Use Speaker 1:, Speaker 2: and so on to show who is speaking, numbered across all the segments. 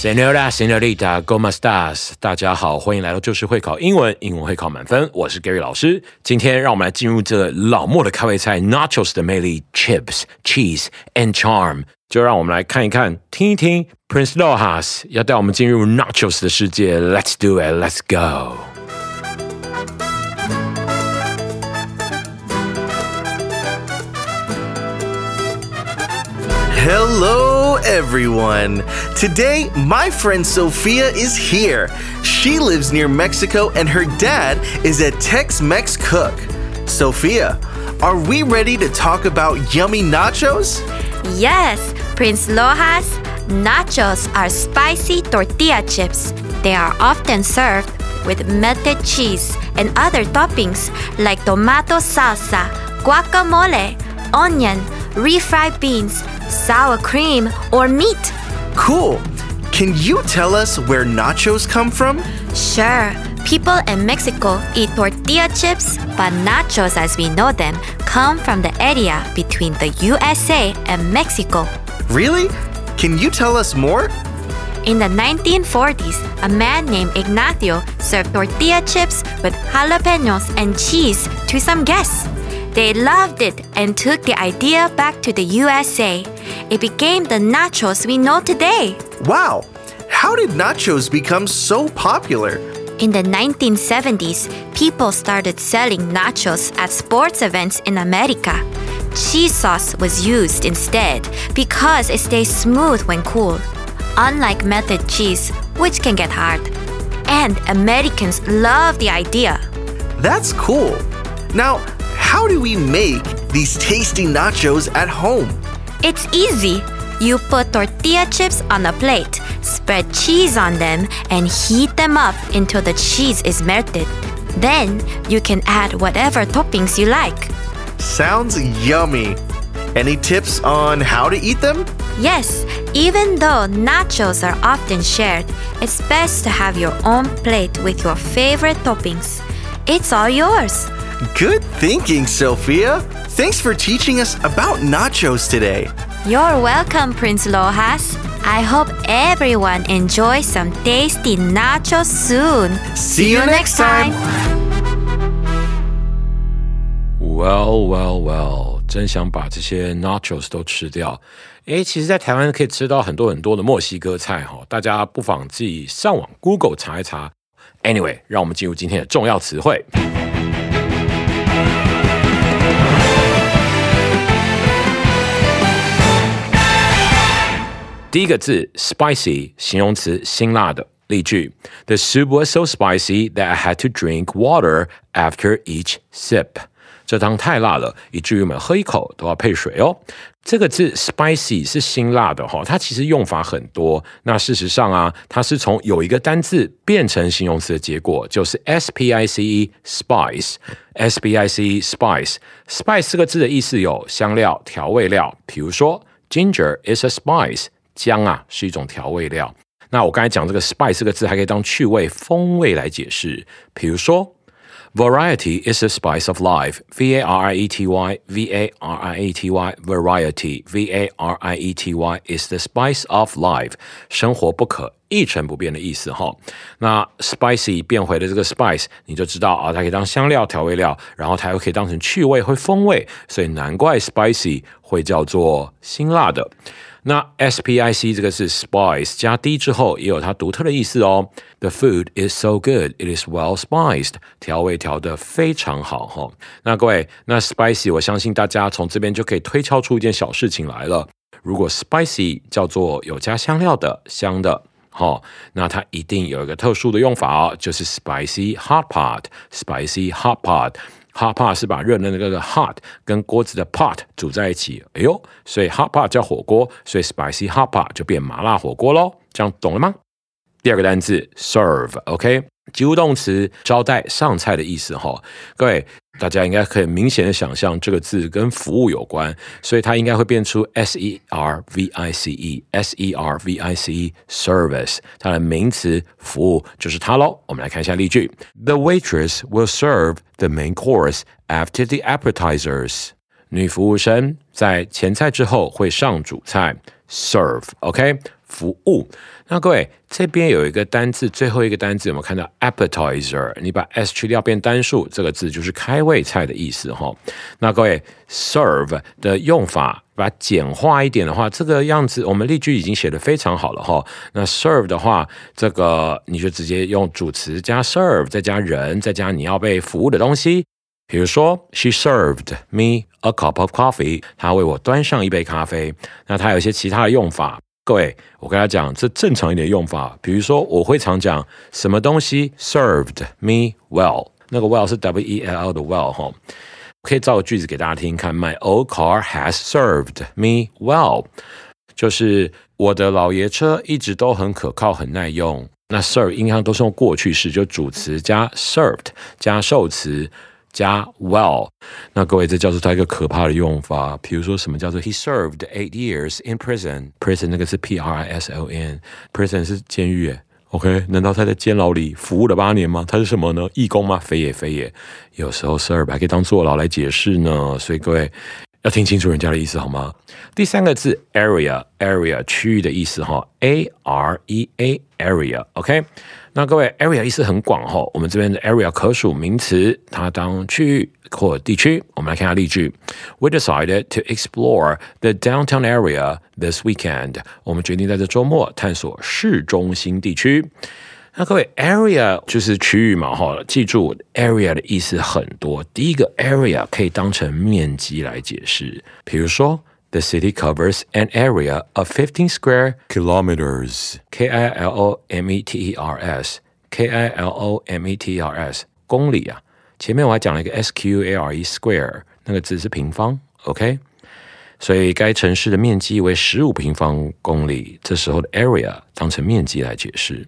Speaker 1: Senora, Senorita, Goma Stars，大家好，欢迎来到就是会考英文，英文会考满分。我是 Gary 老师，今天让我们来进入这老莫的开胃菜 Nachos 的魅力，Chips, Cheese and Charm。就让我们来看一看，听一听 Prince Rojas 要带我们进入 Nachos 的世界。Let's do it, let's
Speaker 2: go。Hello, everyone. Today, my friend Sophia is here. She lives near Mexico and her dad is a Tex Mex cook. Sophia, are we ready to talk about yummy nachos?
Speaker 3: Yes, Prince Lojas, nachos are spicy tortilla chips. They are often served with melted cheese and other toppings like tomato salsa, guacamole, onion, refried beans, sour cream, or meat.
Speaker 2: Cool. Can you tell us where nachos come from?
Speaker 3: Sure, people in Mexico eat tortilla chips, but nachos as we know them come from the area between the USA and Mexico.
Speaker 2: Really? Can you tell us more?
Speaker 3: In the 1940s, a man named Ignacio served tortilla chips with jalapenos and cheese to some guests. They loved it and took the idea back to the USA. It became the nachos we know today.
Speaker 2: Wow. How did nachos become so popular?
Speaker 3: In the 1970s, people started selling nachos at sports events in America. Cheese sauce was used instead because it stays smooth when cool, unlike melted cheese, which can get hard. And Americans love the idea.
Speaker 2: That's cool. Now, how do we make these tasty nachos at home?
Speaker 3: It's easy. You put tortilla chips on a plate, spread cheese on them, and heat them up until the cheese is melted. Then you can add whatever toppings you like.
Speaker 2: Sounds yummy. Any tips on how to eat them?
Speaker 3: Yes, even though nachos are often shared, it's best to have your own plate with your favorite toppings. It's all yours.
Speaker 2: Good thinking, Sophia. Thanks for teaching us about nachos today.
Speaker 3: You're welcome, Prince Lojas. I hope everyone enjoys some tasty nachos soon.
Speaker 2: See you next time.
Speaker 1: Well, well, well，真想把这些 nachos 都吃掉。诶，其实，在台湾可以吃到很多很多的墨西哥菜哈，大家不妨自己上网 Google 查一查。Anyway，让我们进入今天的重要词汇。 第一个字 spicy，形容词，辛辣的。例句：The soup was so spicy that I had to drink water after each sip。这汤太辣了，以至于我们喝一口都要配水哦。 这个字 spicy 是辛辣的哈，它其实用法很多。那事实上啊，它是从有一个单字变成形容词的结果，就是 s p i c e spice s p i c e spice spice 这个字的意思有香料、调味料。比如说，ginger is a spice，姜啊是一种调味料。那我刚才讲这个 spice 四个字还可以当趣味、风味来解释。比如说。Variety is the spice of life. V A R I E T Y, V A R I E T Y, variety. V A R I E T Y is the spice of life. 生活不可一成不变的意思哈。那 spicy 变回的这个 spice，你就知道啊，它可以当香料、调味料，然后它又可以当成趣味、会风味，所以难怪 spicy 会叫做辛辣的。 那 S P I C 这个是 spice 加 d 之后也有它独特的意思哦。The food is so good, it is well spiced，调味调的非常好哈。那各位，那 spicy 我相信大家从这边就可以推敲出一件小事情来了。如果 spicy 叫做有加香料的、香的。好，那它一定有一个特殊的用法哦，就是 spicy hot pot，spicy hot pot。Hotpot 是把热的那个 hot 跟锅子的 pot 煮在一起。哎呦，所以 hot pot 叫火锅，所以 spicy hot pot 就变麻辣火锅喽。这样懂了吗？第二个单词 serve，OK。及物动词招待上菜的意思哈，各位大家应该可以明显的想象这个字跟服务有关，所以它应该会变出 s e r v i c e s e r v i c e service，它的名词服务就是它喽。我们来看一下例句：The waitress will serve the main course after the appetizers。女服务生在前菜之后会上主菜，serve，OK。服务，那各位这边有一个单字，最后一个单字有没有看到 appetizer？你把 s 去掉变单数，这个字就是开胃菜的意思哈。那各位 serve 的用法，把它简化一点的话，这个样子我们例句已经写的非常好了哈。那 serve 的话，这个你就直接用主词加 serve，再加人，再加你要被服务的东西。比如说，She served me a cup of coffee。她为我端上一杯咖啡。那它有一些其他的用法。各位，我跟他讲，这正常一点用法。比如说，我会常讲什么东西 served me well，那个 well 是 W E L L 的 well 哈。可以造个句子给大家听看，My old car has served me well，就是我的老爷车一直都很可靠、很耐用。那 serve 应该都是用过去式，就主词加 served 加受词。加 well，那各位这叫做它一个可怕的用法。比如说什么叫做 He served eight years in prison，prison 那个是 P R I S L N，prison 是监狱。OK，难道他在监牢里服务了八年吗？他是什么呢？义工吗？非也非也。有时候 serve 还可以当坐牢来解释呢。所以各位要听清楚人家的意思好吗？第三个字 area，area 区域的意思哈，A R E A area，OK。那各位，area 意思很广哈。我们这边的 area 可数名词，它当区域或地区。我们来看下例句：We decided to explore the downtown area this weekend。我们决定在这周末探索市中心地区。那各位，area 就是区域嘛哈。记住，area 的意思很多。第一个，area 可以当成面积来解释，比如说。The city covers an area of 15 square kilometers. K I L O M E T E R S. K I L O M E T E R S. 公里啊，前面我还讲了一个 S Q A R E square，那个字是平方，OK？所以该城市的面积为十五平方公里。这时候的 area 当成面积来解释。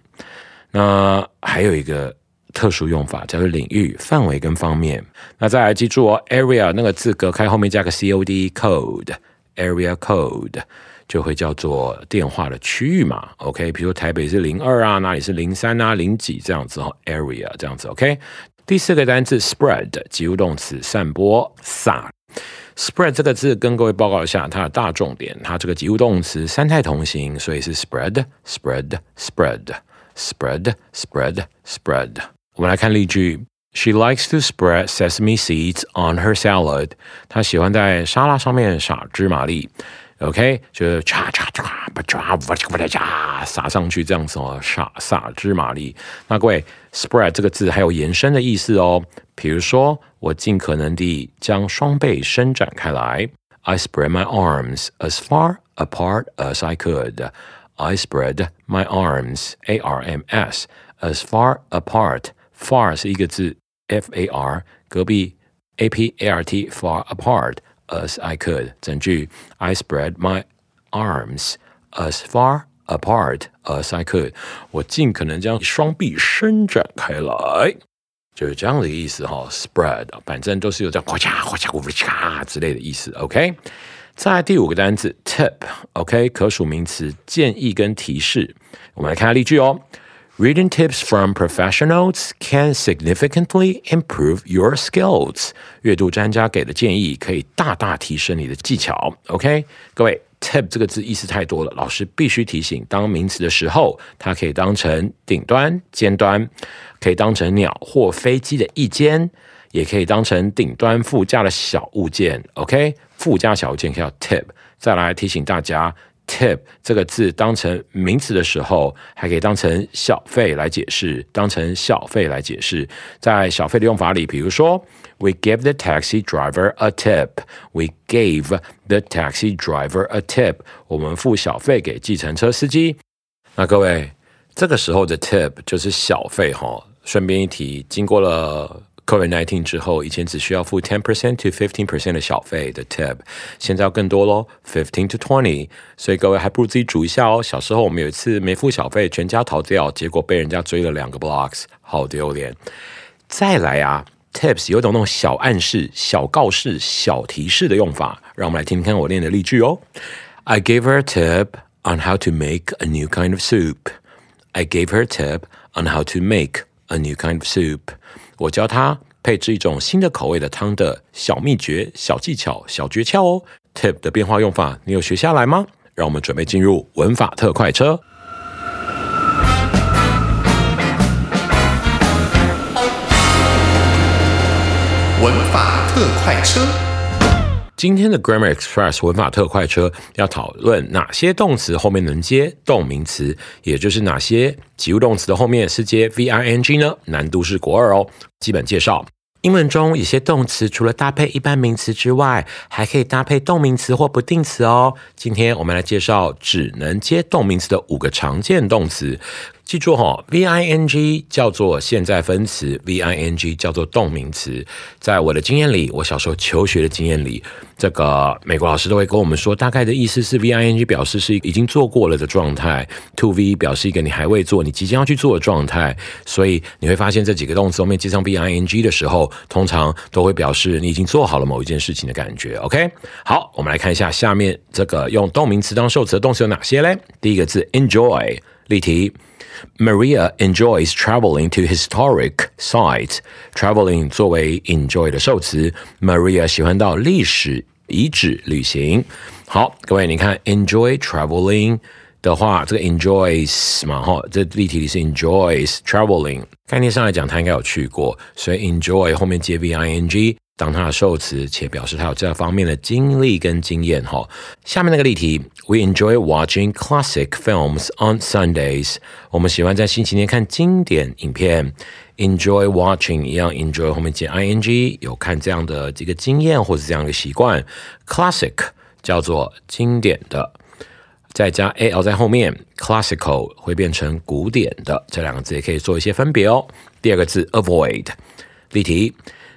Speaker 1: 那还有一个特殊用法叫做领域、范围跟方面。那再来记住哦，area 那个字隔开后面加个 C O D code。 Area code 就会叫做电话的区域嘛，OK？比如台北是零二啊，哪里是零三啊，零几这样子哦，Area 这样子，OK？第四个单词 spread 及物动词散播撒，spread 这个字跟各位报告一下它的大重点，它这个及物动词三态同形，所以是 spread，spread，spread，spread，spread。我们来看例句。She likes to spread sesame seeds on her salad。她喜欢在沙拉上面撒芝麻粒。OK，就是嚓嚓嚓，把嚓把嚓把嚓撒上去，这样子哦，撒撒芝麻粒。那各位，spread 这个字还有延伸的意思哦。比如说，我尽可能地将双臂伸展开来。I spread my arms as far apart as I could. I spread my arms, A R M S, as far apart. Far 是一个字。 F A R 隔壁 A P A R T far apart as I could 整句 I spread my arms as far apart as I could 我尽可能将双臂伸展开来，就是这样的意思哈。Spread 反正都是有这样哗嚓哗嚓呼嚓之类的意思。OK，再来第五个单词 tip，OK 可数名词，建议跟提示。我们来看下例句哦。 Reading tips from professionals can significantly improve your skills。阅读专家给的建议可以大大提升你的技巧。OK，各位，tip 这个字意思太多了，老师必须提醒：当名词的时候，它可以当成顶端、尖端，可以当成鸟或飞机的翼尖，也可以当成顶端副驾的小物件。OK，副驾小物件叫 tip。再来提醒大家。Tip 这个字当成名词的时候，还可以当成小费来解释，当成小费来解释。在小费的用法里，比如说，We give the taxi driver a tip. We gave the taxi driver a tip. 我们付小费给计程车司机。那各位，这个时候的 tip 就是小费哈。顺便一提，经过了。Covid nineteen 之后，以前只需要付 ten percent to fifteen percent 的小费的 tip，现在要更多喽，fifteen to twenty。所以各位还不如自己煮一下哦。小时候我们有一次没付小费，全家逃掉，结果被人家追了两个 blocks，好丢脸。再来啊，tips 有种那种小暗示、小告示、小提示的用法，让我们来听听看我练的例句哦。I gave her a tip on how to make a new kind of soup. I gave her a tip on how to make a new kind of soup. 我教他配置一种新的口味的汤的小秘诀、小技巧、小诀窍哦。Tip 的变化用法，你有学下来吗？让我们准备进入文法特快车。
Speaker 4: 文法特快车。
Speaker 1: 今天的 Grammar Express 文法特快车要讨论哪些动词后面能接动名词，也就是哪些及物动词的后面是接 V I N G 呢？难度是国二哦。基本介绍：英文中有些动词除了搭配一般名词之外，还可以搭配动名词或不定词哦。今天我们来介绍只能接动名词的五个常见动词。记住哈，V I N G 叫做现在分词，V I N G 叫做动名词。在我的经验里，我小时候求学的经验里，这个美国老师都会跟我们说，大概的意思是 V I N G 表示是已经做过了的状态，To V 表示一个你还未做，你即将要去做的状态。所以你会发现这几个动词后面接上 V I N G 的时候，通常都会表示你已经做好了某一件事情的感觉。OK，好，我们来看一下下面这个用动名词当受词的动词有哪些嘞？第一个字 Enjoy，例题。Maria enjoys traveling to historic sites. Traveling 作为 enjoy 的受词，Maria 喜欢到历史遗址旅行。好，各位，你看 enjoy traveling 的话，这个 enjoys 嘛，哈，这例题里是 enjoys traveling。概念上来讲，他应该有去过，所以 enjoy 后面接 v i n g。 当它的受词，且表示他有这方面的经历跟经验哈。下面那个例题，We enjoy watching classic films on Sundays。我们喜欢在星期天看经典影片。Enjoy watching 一样，enjoy 后面接 ing，有看这样的几个经验或是这样一个习惯。Classic 叫做经典的，再加 al 在后面，classical 会变成古典的，这两个字也可以做一些分别哦。第二个字 avoid，例题。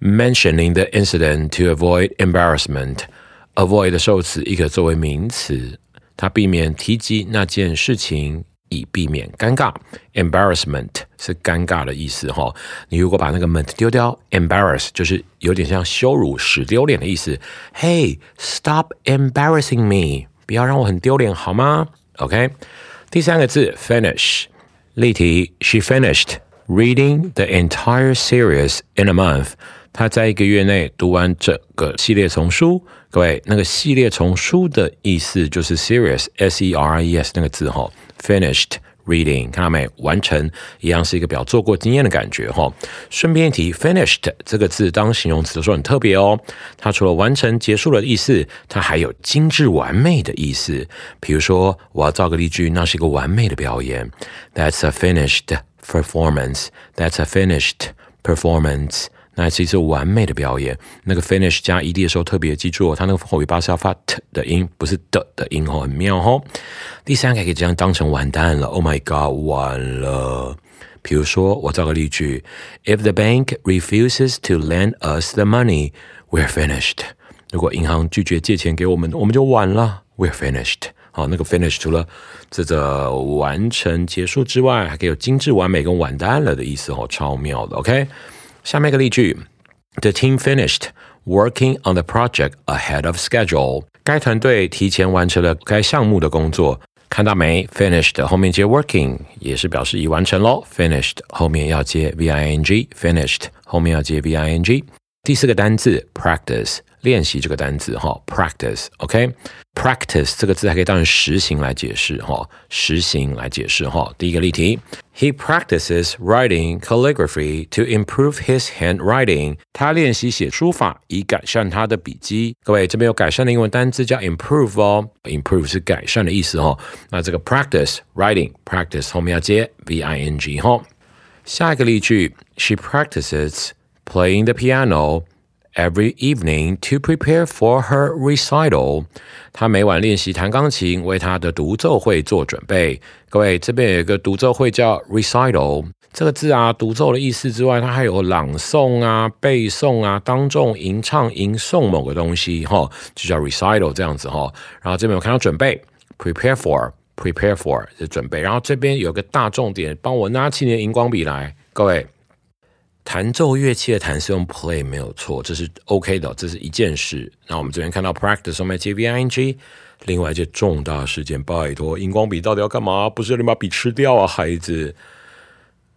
Speaker 1: mentioning the incident to avoid embarrassment. Avoid 的受词一个作为名词，它避免提及那件事情，以避免尴尬。Embarrassment 是尴尬的意思哈。你如果把那个 ment 丢掉，embarrass 就是有点像羞辱、使丢脸的意思。Hey, stop embarrassing me！不要让我很丢脸好吗？OK。第三个字 finish，例题：She finished reading the entire series in a month. 他在一个月内读完整个系列丛书。各位，那个系列丛书的意思就是 series，s e r i e s 那个字哈，finished reading，看到没？完成一样是一个表做过经验的感觉哈。顺便一提，finished 这个字当形容词的时候很特别哦。它除了完成、结束的意思，它还有精致完美的意思。比如说，我要造个例句，那是一个完美的表演。That's a finished performance. That's a finished performance. 那是一次完美的表演。那个 finish 加 ed 的时候，特别记住哦，它那个后尾巴是要发 t 的音，不是的的音哦，很妙哦。第三个可以这样当成完蛋了，Oh my god，完了。比如说，我造个例句：If the bank refuses to lend us the money, we're finished。如果银行拒绝借钱给我们，我们就完了，we're finished。 好，那个 finish 除了这个完成结束之外，还可以有精致完美跟完蛋了的意思哦，超妙的。OK。下面一个例句：The team finished working on the project ahead of schedule。该团队提前完成了该项目的工作。看到没？Finished 后面接 working 也是表示已完成喽。Finished 后面要接 v i n g，finished 后面要接 v i n g。第四个单字 practice 练习这个单字哈，practice，OK，practice 这个字还可以当成实行来解释哈，实行来解释哈。第一个例题，He practices writing calligraphy to improve his handwriting。他练习写书法以改善他的笔迹。各位这边有改善的英文单字叫 improve 哦，improve 是改善的意思哦。那这个 practice writing practice 后面要接 v i n g 哈。下一个例句，She practices playing the piano。 Every evening to prepare for her recital。她每晚练习弹钢琴，为她的独奏会做准备。各位，这边有一个独奏会叫 recital，这个字啊，独奏的意思之外，它还有朗诵啊、背诵啊、当众吟唱、吟诵某个东西，哈，就叫 recital 这样子哈。然后这边有看到准备，prepare for，prepare for 是准备。然后这边有个大重点，帮我拿起你的荧光笔来，各位。弹奏乐器的弹是用 play 没有错，这是 OK 的，这是一件事。那我们这边看到 practice 上面接 v i n g，另外一件重大事件，拜托，荧光笔到底要干嘛？不是你把笔吃掉啊，孩子！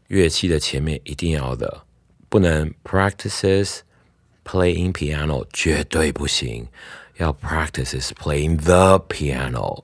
Speaker 1: 乐器的前面一定要的，不能 practices playing piano，绝对不行，要 practices playing the piano。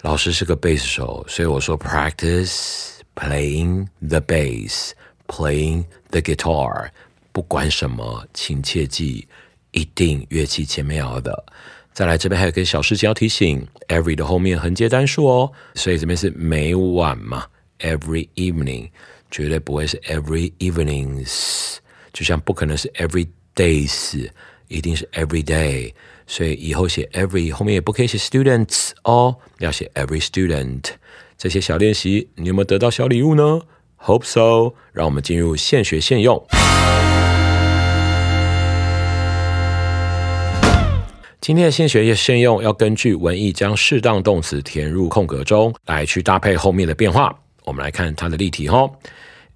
Speaker 1: 老师是个贝斯手，所以我说 practice playing the bass。Playing the guitar，不管什么，请切记，一定乐器前面要的。再来，这边还有个小事情要提醒：every 的后面横接单数哦，所以这边是每晚嘛，every evening，绝对不会是 every evenings，就像不可能是 every days，一定是 every day。所以以后写 every 后面也不可以写 students 哦，要写 every student。这些小练习，你有没有得到小礼物呢？Hope so，让我们进入现学现用。今天的现学现用要根据文意将适当动词填入空格中，来去搭配后面的变化。我们来看它的例题哈。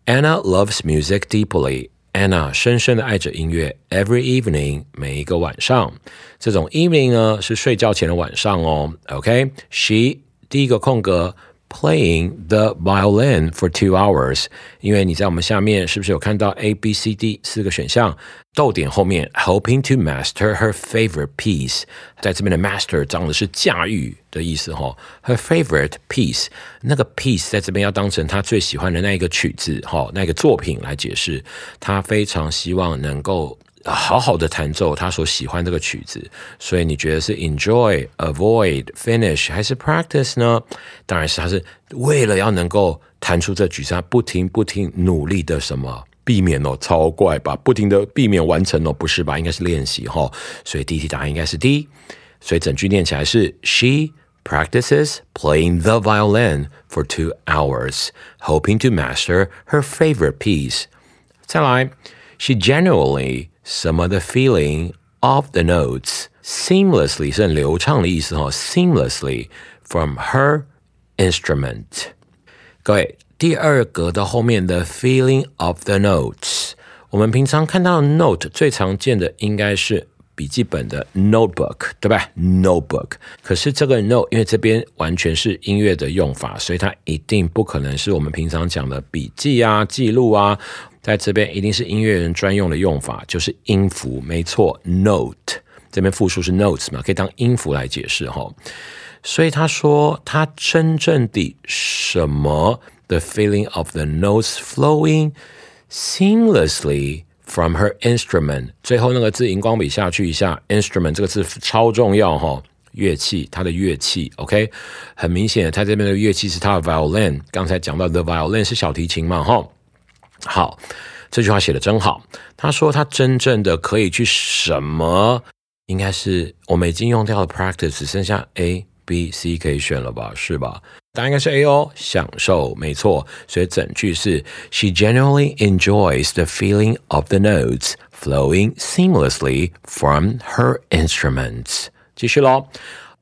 Speaker 1: Anna loves music deeply. Anna 深深的爱着音乐。Every evening，每一个晚上。这种 evening 呢是睡觉前的晚上哦。OK，she 第一个空格。Playing the violin for two hours，因为你在我们下面是不是有看到 A B C D 四个选项？逗点后面，hoping to master her favorite piece，在这边的 master 讲的是驾驭的意思哈。Her favorite piece，那个 piece 在这边要当成她最喜欢的那一个曲子哈，那个作品来解释。她非常希望能够。 好好的弹奏他所喜欢这个曲子，所以你觉得是 enjoy、avoid、finish 还是 practice 呢？当然是他是为了要能够弹出这曲子，他不停不停努力的什么避免哦，超怪吧？不停的避免完成哦，不是吧？应该是练习哈。所以第一题答案应该是 D。所以整句念起来是 She practices playing the violin for two hours, hoping to master her favorite piece. 再来，She genuinely 什么的 feeling of the notes seamlessly 是很流畅的意思哈，seamlessly from her instrument。各位，第二格的后面的 feeling of the notes，我们平常看到 note 最常见的应该是 笔记本的 notebook，对吧？notebook。可是这个 note 因为这边完全是音乐的用法，所以它一定不可能是我们平常讲的笔记啊、记录啊。在这边一定是音乐人专用的用法，就是音符，没错，note 这边复数是 notes 嘛，可以当音符来解释哈。所以他说他真正的什么？The feeling of the notes flowing seamlessly from her instrument。最后那个字荧光笔下去一下，instrument 这个字超重要哈，乐器，它的乐器，OK，很明显，他这边的乐器是他的 violin。刚才讲到的 violin 是小提琴嘛，哈。好，这句话写的真好。他说他真正的可以去什么？应该是我们已经用掉了 practice，只剩下 A、B、C 可以选了吧？是吧？答案应该是 A 哦，享受，没错。所以整句是 She genuinely enjoys the feeling of the notes flowing seamlessly from her instruments。继续喽。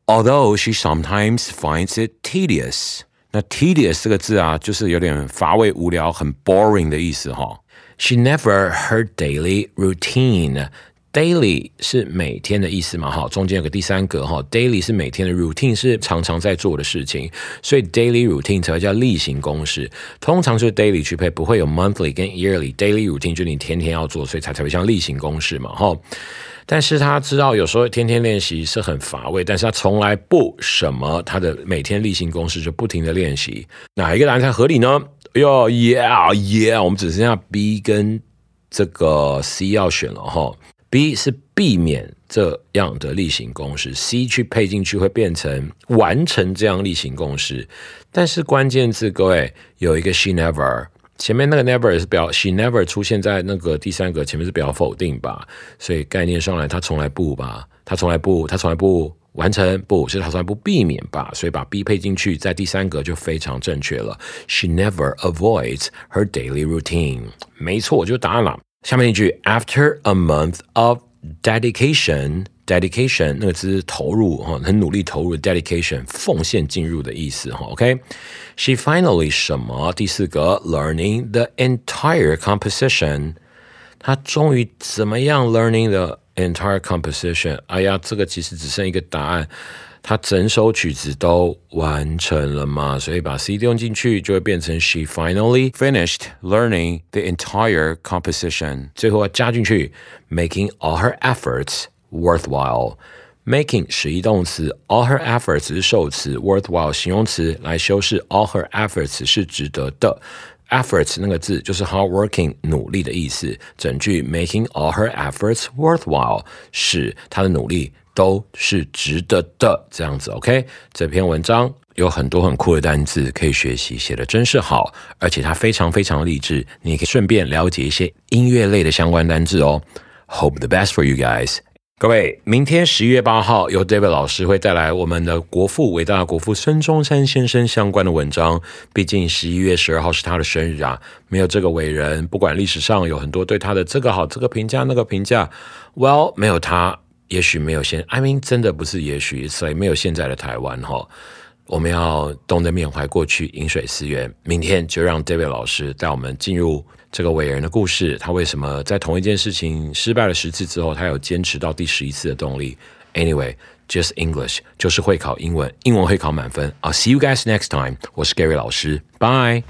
Speaker 1: Although she sometimes finds it tedious。那 tedious 这个字啊，就是有点乏味、无聊、很 boring 的意思哈。She never her daily routine Daily 是每天的意思嘛？哈，中间有个第三格哈，Daily 是每天的 routine 是常常在做的事情，所以 daily routine 才会叫例行公事。通常就是 daily 去配，不会有 monthly 跟 yearly。daily routine 就是你天天要做，所以才才会像例行公事嘛？哈。但是他知道有时候天天练习是很乏味，但是他从来不什么他的每天例行公事就不停的练习。哪一个答案才合理呢？哟，Yeah Yeah，我们只剩下 B 跟这个 C 要选了哈。B 是避免这样的例行公事，C 去配进去会变成完成这样例行公事。但是关键字各位有一个 she never，前面那个 never 是表 she never 出现在那个第三个前面是表否定吧？所以概念上来，她从来不吧？她从来不，她从来不完成，不是她从来不避免吧？所以把 B 配进去，在第三格就非常正确了。She never avoids her daily routine。没错，就答案了。下面一句，After a month of dedication，dedication 那个字投入哈，很努力投入，dedication 奉献进入的意思哈。OK，she finally 什么？第四个，learning the entire composition，她终于怎么样？learning the entire composition。哎呀，这个其实只剩一个答案。 他整首曲子都完成了嘛，所以把 C 用进去就会变成 She finally finished learning the entire composition。最后加进去，making all her efforts worthwhile。making 使役动词，all her efforts 是受词，worthwhile 形容词来修饰 all her efforts 是值得的。Efforts 那个字就是 hard working 努力的意思。整句 making all her efforts worthwhile 使她的努力。都是值得的，这样子，OK。这篇文章有很多很酷的单字可以学习，写的真是好，而且它非常非常励志。你可以顺便了解一些音乐类的相关单字哦。Hope the best for you guys，各位。明天十一月八号，由 David 老师会带来我们的国父伟大的国父孙中山先生相关的文章。毕竟十一月十二号是他的生日啊，没有这个伟人，不管历史上有很多对他的这个好这个评价那个评价，Well，没有他。也许没有现，I mean，真的不是也许，所以没有现在的台湾哈。我们要懂得缅怀过去，饮水思源。明天就让 David 老师带我们进入这个伟人的故事。他为什么在同一件事情失败了十次之后，他有坚持到第十一次的动力？Anyway，just English 就是会考英文，英文会考满分。I'll see you guys next time。我是 Gary 老师，Bye。